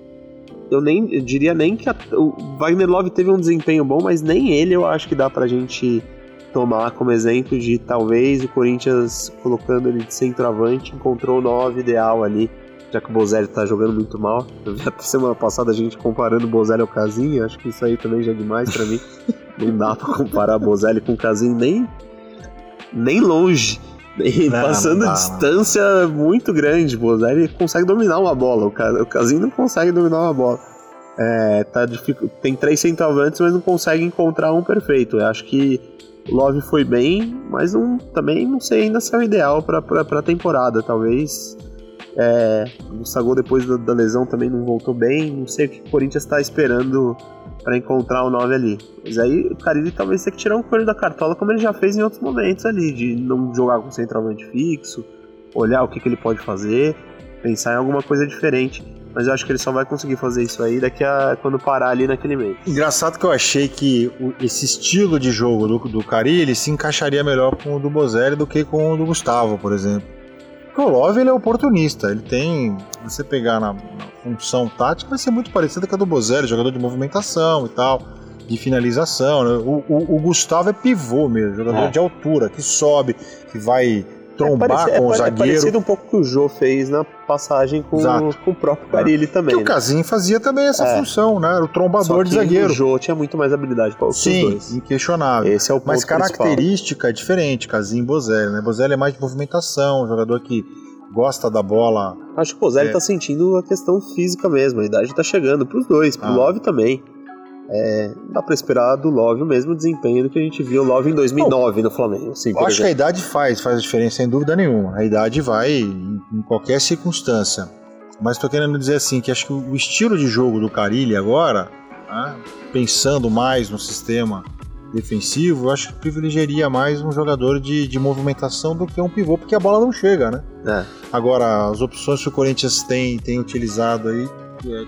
Eu nem eu diria nem que a- o Wagner Love teve um desempenho bom, mas nem ele eu acho que dá pra gente tomar como exemplo de talvez o Corinthians colocando ele de centroavante encontrou o 9 ideal ali, já que o Bozelli tá jogando muito mal. Eu (laughs) vi até semana passada a gente comparando o Bozelli ao Casinho, acho que isso aí também já é demais pra mim. (laughs) não dá pra comparar Bozelli com o Casinho nem nem longe. Nem
Não,
passando
não
distância muito grande. Ele consegue dominar uma bola. O, Ca- o Casinho não consegue dominar uma bola. É, tá dificu- Tem três centroavantes, mas não consegue encontrar um perfeito. Eu acho que Love foi bem, mas não, também não sei ainda se é o ideal pra, pra temporada. Talvez. É, o Sagol depois da, da lesão também não voltou bem. Não sei o que o Corinthians tá esperando pra encontrar o 9 ali. Mas aí o Carilli talvez tenha que tirar um coelho da cartola, como ele já fez em outros momentos ali, de não jogar com centralmente fixo, olhar o que, que ele pode fazer, pensar em alguma coisa diferente. Mas eu acho que ele só vai conseguir fazer isso aí daqui a quando parar ali naquele meio.
Engraçado que eu achei que o- esse estilo de jogo do, do Carilli se encaixaria melhor com o do Bozelli do que com o do Gustavo, por exemplo. Porque o Love ele é oportunista, ele tem. Se você pegar na, na função tática, vai ser muito parecida com a do Bozelli, jogador de movimentação e tal, de finalização. né? O, o- o Gustavo é pivô mesmo, jogador
É.
de altura, que sobe, que vai trombar
pareci-
com o
é, é
zagueiro.
parecido um pouco o que o Jô fez na passagem com,
Exato.
com o próprio Carilli também.
que o
né?
Casim fazia também essa
É.
função, né? Era o trombador de zagueiro.
O Jô tinha muito mais habilidade para os
Sim,
dois.
inquestionável.
Esse é o ponto
Mas
principal.
característica é diferente, Casim e Bozelli, né? Bozelli é mais de movimentação, um jogador que gosta da bola.
Acho que o Bozelli
É.
tá sentindo a questão física mesmo, a idade tá chegando pros dois, pro
Ah.
Love também. É, dá pra esperar do Love o mesmo desempenho do que a gente viu o Love em 2009 no Flamengo. Assim,
Eu acho que a
exemplo.
idade faz, faz a diferença sem dúvida nenhuma. A idade vai em, em qualquer circunstância. Mas tô querendo dizer assim que acho que o estilo de jogo do Carilli agora, né, pensando mais no sistema defensivo, eu acho que privilegiaria mais um jogador de, de movimentação do que um pivô, porque a bola não chega, né?
É.
Agora, as opções que o Corinthians tem, tem utilizado aí,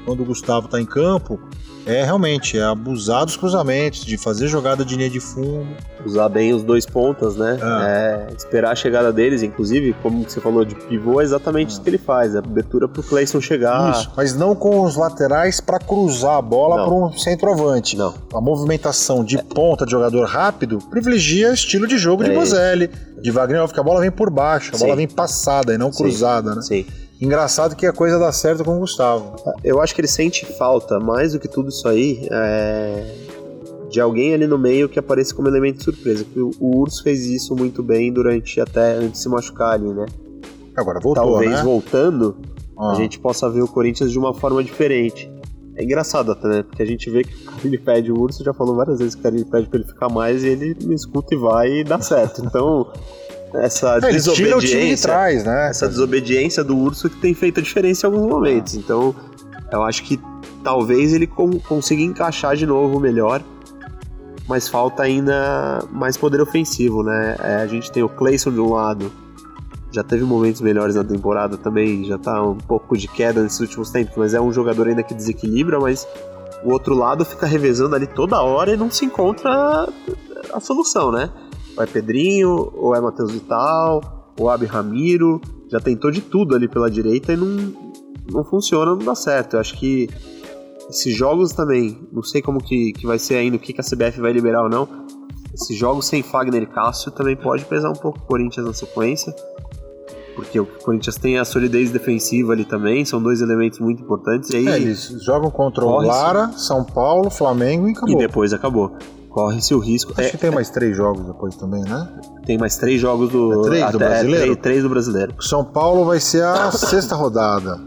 quando o Gustavo está em campo, é realmente é abusar dos cruzamentos, de fazer jogada de linha de fundo.
Usar bem os dois pontas, né?
Ah.
É, esperar a chegada deles, inclusive, como você falou de pivô, é exatamente isso que ele faz. A abertura pro Clayson chegar.
Isso, mas não com os laterais para cruzar a bola para um centroavante.
Não.
A movimentação de ponta de jogador rápido privilegia estilo de jogo de
É
Bozelli, de Wagner, porque a bola vem por baixo, a
Sim.
bola vem passada e não
Sim.
cruzada, né?
Sim.
Engraçado que a coisa dá certo com o Gustavo.
Eu acho que ele sente falta, mais do que tudo isso aí, é, de alguém ali no meio que apareça como elemento de surpresa. O, o Urso fez isso muito bem durante até antes de se machucar ali, né?
Agora voltou,
Talvez
né?
voltando,
Ó.
a gente possa ver o Corinthians de uma forma diferente. É engraçado até, né? Porque a gente vê que o Carilli pede o Urso, já falou várias vezes que o Carilli pede pra ele ficar mais e ele me escuta e vai e dá certo. Então, essa
É,
desobediência
trás, né?
essa desobediência do urso que tem feito a diferença em alguns momentos. Então, eu acho que talvez ele con- consiga encaixar de novo melhor, mas falta ainda mais poder ofensivo, né? É, a gente tem o Clayson de um lado, já teve momentos melhores na temporada também, já tá um pouco de queda nesses últimos tempos, mas é um jogador ainda que desequilibra, mas o outro lado fica revezando ali toda hora e não se encontra a solução, né? Ou é Pedrinho, ou é Matheus Vital, ou Abi Ramiro, já tentou de tudo ali pela direita e não, não funciona, não dá certo. Eu acho que esses jogos também, não sei como que, que vai ser ainda, o que, que a CBF vai liberar ou não. Esses jogos sem Fagner e Cássio também pode pesar um pouco o Corinthians na sequência. Porque o Corinthians tem a solidez defensiva ali também, são dois elementos muito importantes. E aí,
É, eles jogam contra o. Lara, São Paulo, Flamengo e
e
acabou.
depois acabou. Corre-se o risco.
Acho
É,
que tem mais três jogos depois também, né?
tem mais três jogos do.
É três do brasileiro?
Três, três do brasileiro.
São Paulo vai ser a (coughs) sexta rodada.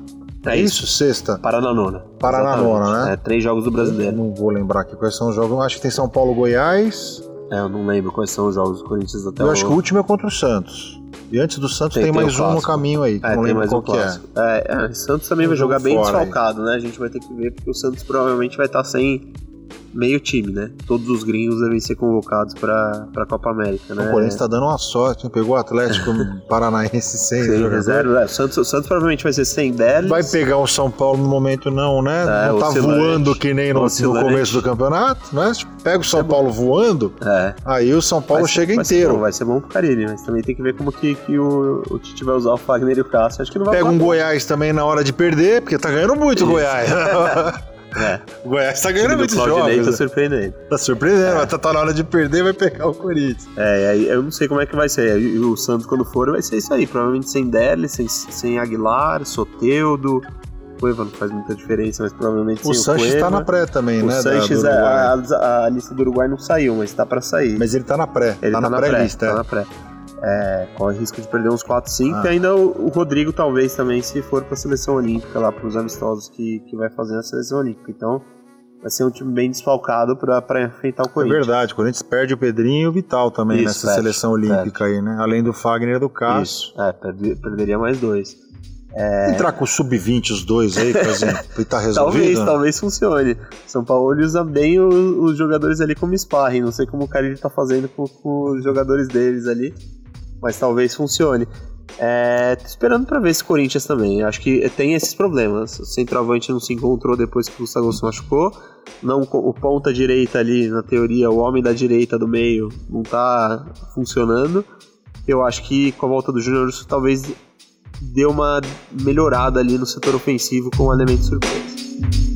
É isso, sexta?
Parar na nona.
Parar na
Exatamente.
nona, né?
É, três jogos do
Eu
brasileiro.
não vou lembrar aqui quais são os jogos. Acho que tem São Paulo Goiás.
É, eu não lembro quais são os jogos do Corinthians até
eu acho que o último é contra o Santos. E antes do Santos
Tem-
tem,
tem
mais um no caminho aí,
É,
não
tem
lembro
mais
qual
um
que é.
É, é, o Santos também
Tem
vai jogar bem
fora aí.
desfalcado, né? A gente vai ter que ver, porque o Santos provavelmente vai estar sem meio time, né? Todos os gringos devem ser convocados pra, pra Copa América, né?
O Corinthians tá dando uma sorte, hein? pegou o Atlético (laughs) Paranaense sem
reserva. É, o, Santos, o Santos provavelmente vai ser sem Delis.
Vai pegar o São Paulo no momento não, né?
É,
não tá
oscilante.
voando que nem no, no começo do campeonato, né? Pega o São Paulo voando,
É.
aí o São Paulo
ser-
chega
vai ser
inteiro.
bom, vai ser bom pro Carilli, mas também tem que ver como que, que o, o Tite vai usar o Fagner e o Cássio. Acho que não vai
Pega um. Goiás também na hora de perder, porque tá ganhando muito o Goiás. (laughs)
É.
o Goiás tá
O
ganhando muitos jogos.
tá
né?
surpreendendo.
Tá surpreendendo, mas tá, tá na hora de perder, vai pegar o Corinthians.
É, aí eu não sei como é que vai ser. E o Santos, quando for, vai ser isso aí. Provavelmente sem Derli, sem, sem Aguilar, Soteudo. Cueva não faz muita diferença, mas provavelmente
O
sem o
Sanches
Cueva.
tá na pré também,
O
né? da-
Sanches, é,
Uruguai.
a, a lista do Uruguai não saiu, mas tá pra sair.
Mas ele tá na pré,
Ele
tá, na pré-lista.
Tá
é.
na pré. É, corre risco de perder uns 4, 5.
Ah.
E ainda o, o Rodrigo, talvez, também, se for pra seleção olímpica, lá pros amistosos que, que vai fazer na seleção olímpica. Então, vai ser um time bem desfalcado pra enfrentar o
É
Corinthians.
verdade, o Corinthians perde o Pedrinho e o Vital também
Isso,
nessa
perde,
seleção olímpica aí, né? Além do Fagner e do Cássio.
Isso, é, perdi- perderia mais dois.
Entrar com o sub-20 os dois aí, Casinho, (laughs) e tá resolvido?
Talvez, talvez funcione. São Paulo usa bem o- os jogadores ali como sparring. Não sei como o Carilli tá fazendo com, com os jogadores deles ali, mas talvez funcione. É, tô esperando pra ver esse Corinthians também. Acho que tem esses problemas. O centroavante não se encontrou depois que o Gustavo se machucou. Não, o ponta direita ali, na teoria, o homem da direita do meio não tá funcionando. Eu acho que com a volta do Júnior talvez deu uma melhorada ali no setor ofensivo com o elemento surpresa.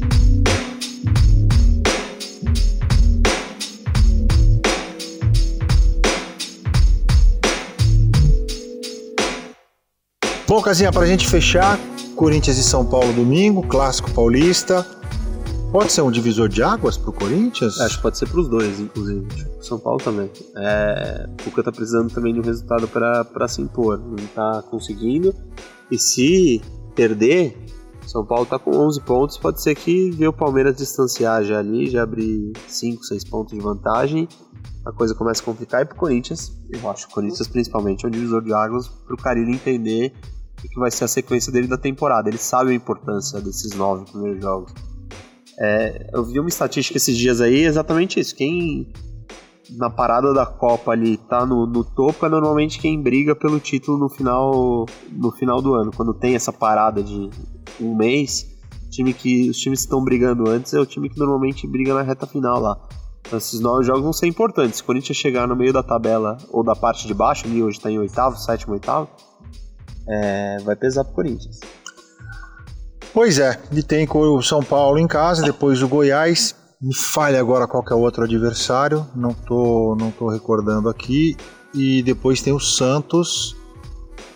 Bom, Casinha, pra gente fechar, Corinthians e São Paulo domingo, clássico paulista. Pode ser um divisor de águas pro Corinthians?
Acho que pode ser pros dois, inclusive. São Paulo também. É, o Cuca tá precisando também de um resultado pra se impor. Não tá conseguindo. E se perder, São Paulo tá com 11 pontos. Pode ser que vê o Palmeiras distanciar já ali, já abrir 5, 6 pontos de vantagem. A coisa começa a complicar. E pro Corinthians, eu acho que o Corinthians principalmente é um divisor de águas pro Carilli entender o que vai ser a sequência dele da temporada. Ele sabe a importância desses nove primeiros jogos. É, eu vi uma estatística esses dias aí, exatamente isso. Quem na parada da Copa ali tá no, no topo é normalmente quem briga pelo título no final, no final do ano. Quando tem essa parada de um mês, time que os times que estão brigando antes é o time que normalmente briga na reta final lá. Então, esses nove jogos vão ser importantes. Se o Corinthians chegar no meio da tabela ou da parte de baixo, ali hoje tá em oitavo, sétimo, oitavo, é, vai pesar pro Corinthians.
Pois é, e tem o São Paulo em casa, depois o Goiás. Me falha agora qual que é o outro adversário, não tô, não tô recordando aqui. E depois tem o Santos.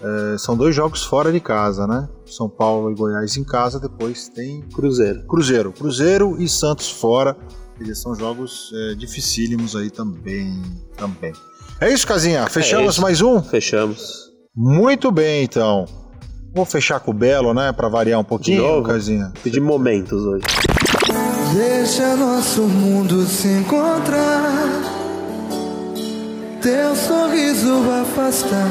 É, são dois jogos fora de casa, né? São Paulo e Goiás em casa, depois tem
Cruzeiro.
Cruzeiro. Cruzeiro e Santos fora. Eles são jogos é, dificílimos aí também, também. É isso, Casinha. Fechamos
isso.
mais um?
Fechamos.
Muito bem, então. Vou fechar com o Belo, né? Pra variar um pouquinho,
novo?
Casinha.
Pedir momentos hoje.
Deixa nosso mundo se encontrar. Teu sorriso vai afastar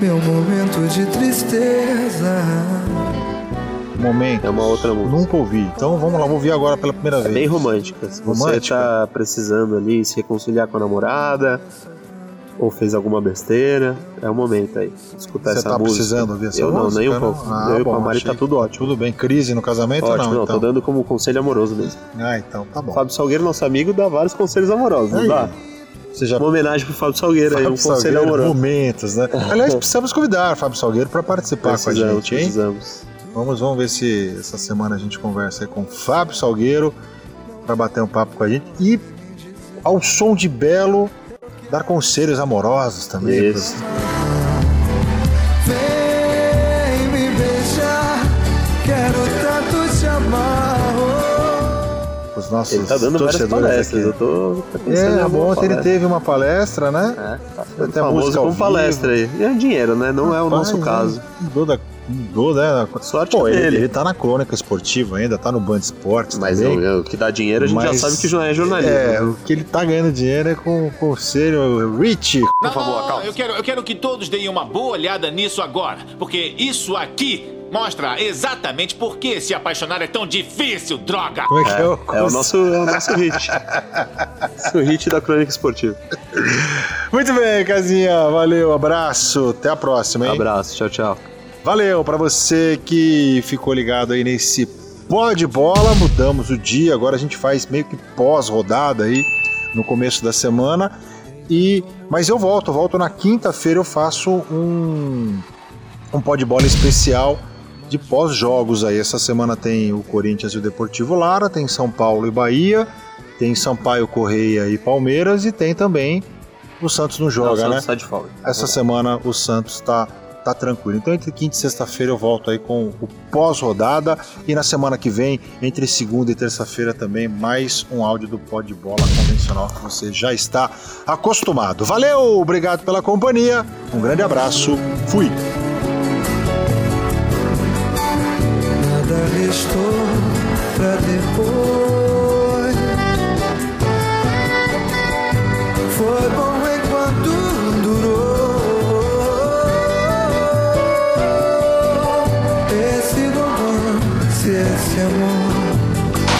meu momento de tristeza.
Momento.
É uma outra música.
Nunca ouvi. Então vamos lá, vou ouvir agora pela primeira
É
vez.
bem romântica. Se você
Romântica?
tá precisando ali se reconciliar com a namorada ou fez alguma besteira, é o momento aí. Escutar
Você
essa
tá
música.
precisando ouvir essa
Eu não,
música?
nem um
não?
pouco.
Ah,
eu e
bom,
com a Mari
achei-
tá tudo ótimo.
Tudo bem. Crise no casamento
Ótimo,
não,
não,
então.
tô dando como conselho amoroso mesmo.
Ah, então tá bom.
Fábio Salgueiro, nosso amigo, dá vários conselhos amorosos, não dá?
Você já
Uma homenagem pro Fábio Salgueiro aí, um
Fábio
conselho
Salgueiro,
amoroso.
momentos, né? (laughs) Aliás, precisamos convidar o Fábio Salgueiro para participar com a
Precisamos,
gente, hein?
precisamos.
Vamos, vamos ver se essa semana a gente conversa aí com o Fábio Salgueiro para bater um papo com a gente e ao som de Belo dar conselhos amorosos também.
Isso.
Vem me beijar, quero tanto te amar.
Para os nossos
Ele tá dando várias
torcedores
palestras, eu
aqui.
tô tô pensando em
É,
alguma
ontem ele teve uma palestra, né?
É, tá
Até
famoso
música
com palestra aí. E é dinheiro, né? Não é o nosso
Rapaz,
caso.
Mudou da. Mudou, né?
Sorte
Pô, ele,
dele.
ele tá na crônica esportiva ainda, tá no Band Esportes
Mas
também.
o, o que dá dinheiro a gente
Mas-
já sabe que é jornalismo.
É, o que ele tá ganhando dinheiro é com o conselho Rich.
Não, não, eu quero, eu quero que todos deem uma boa olhada nisso agora, porque isso aqui mostra exatamente por que se apaixonar é tão difícil, droga!
Como é que é, o
É o nosso, é o nosso hit. o hit da crônica esportiva.
Muito bem, Casinha. Valeu, abraço. Até a próxima, hein?
Abraço, tchau, tchau.
Valeu pra você que ficou ligado aí nesse pó de bola. Mudamos o dia, agora a gente faz meio que pós-rodada aí no começo da semana. E mas eu volto, volto na quinta-feira eu faço um um pó de bola especial de pós-jogos aí. Essa semana tem o Corinthians e o Deportivo Lara, tem São Paulo e Bahia, tem Sampaio Correia e Palmeiras e tem também o Santos não
Não,
joga,
o Santos
né?
sai de folga.
Essa semana o Santos tá, tá tranquilo. Então, entre quinta e sexta-feira eu volto aí com o pós-rodada. E na semana que vem, entre segunda e terça-feira também, mais um áudio do Pó de Bola convencional que você já está acostumado. Valeu, obrigado pela companhia. Um grande abraço. Fui.
Nada restou pra depois.